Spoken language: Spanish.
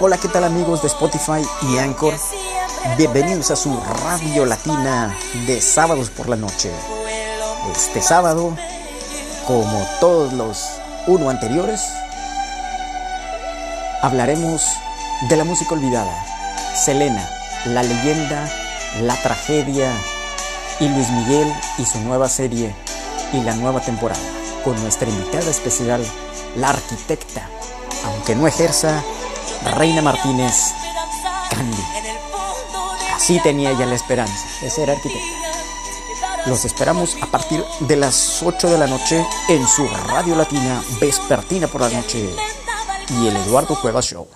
Hola, ¿qué tal amigos de Spotify y Anchor? Bienvenidos a su Radio Latina de sábados por la noche. Este sábado, como todos los uno anteriores, hablaremos de la música olvidada, Selena, la leyenda, la tragedia y Luis Miguel y su nueva serie y la nueva temporada, con nuestra invitada especial, la arquitecta, aunque no ejerza, Reina Martínez Candy. Así tenía ella la esperanza de ser arquitecta. Los esperamos a partir de las 8 de la noche en su Radio Latina Vespertina por la noche y el Eduardo Cuevas Show.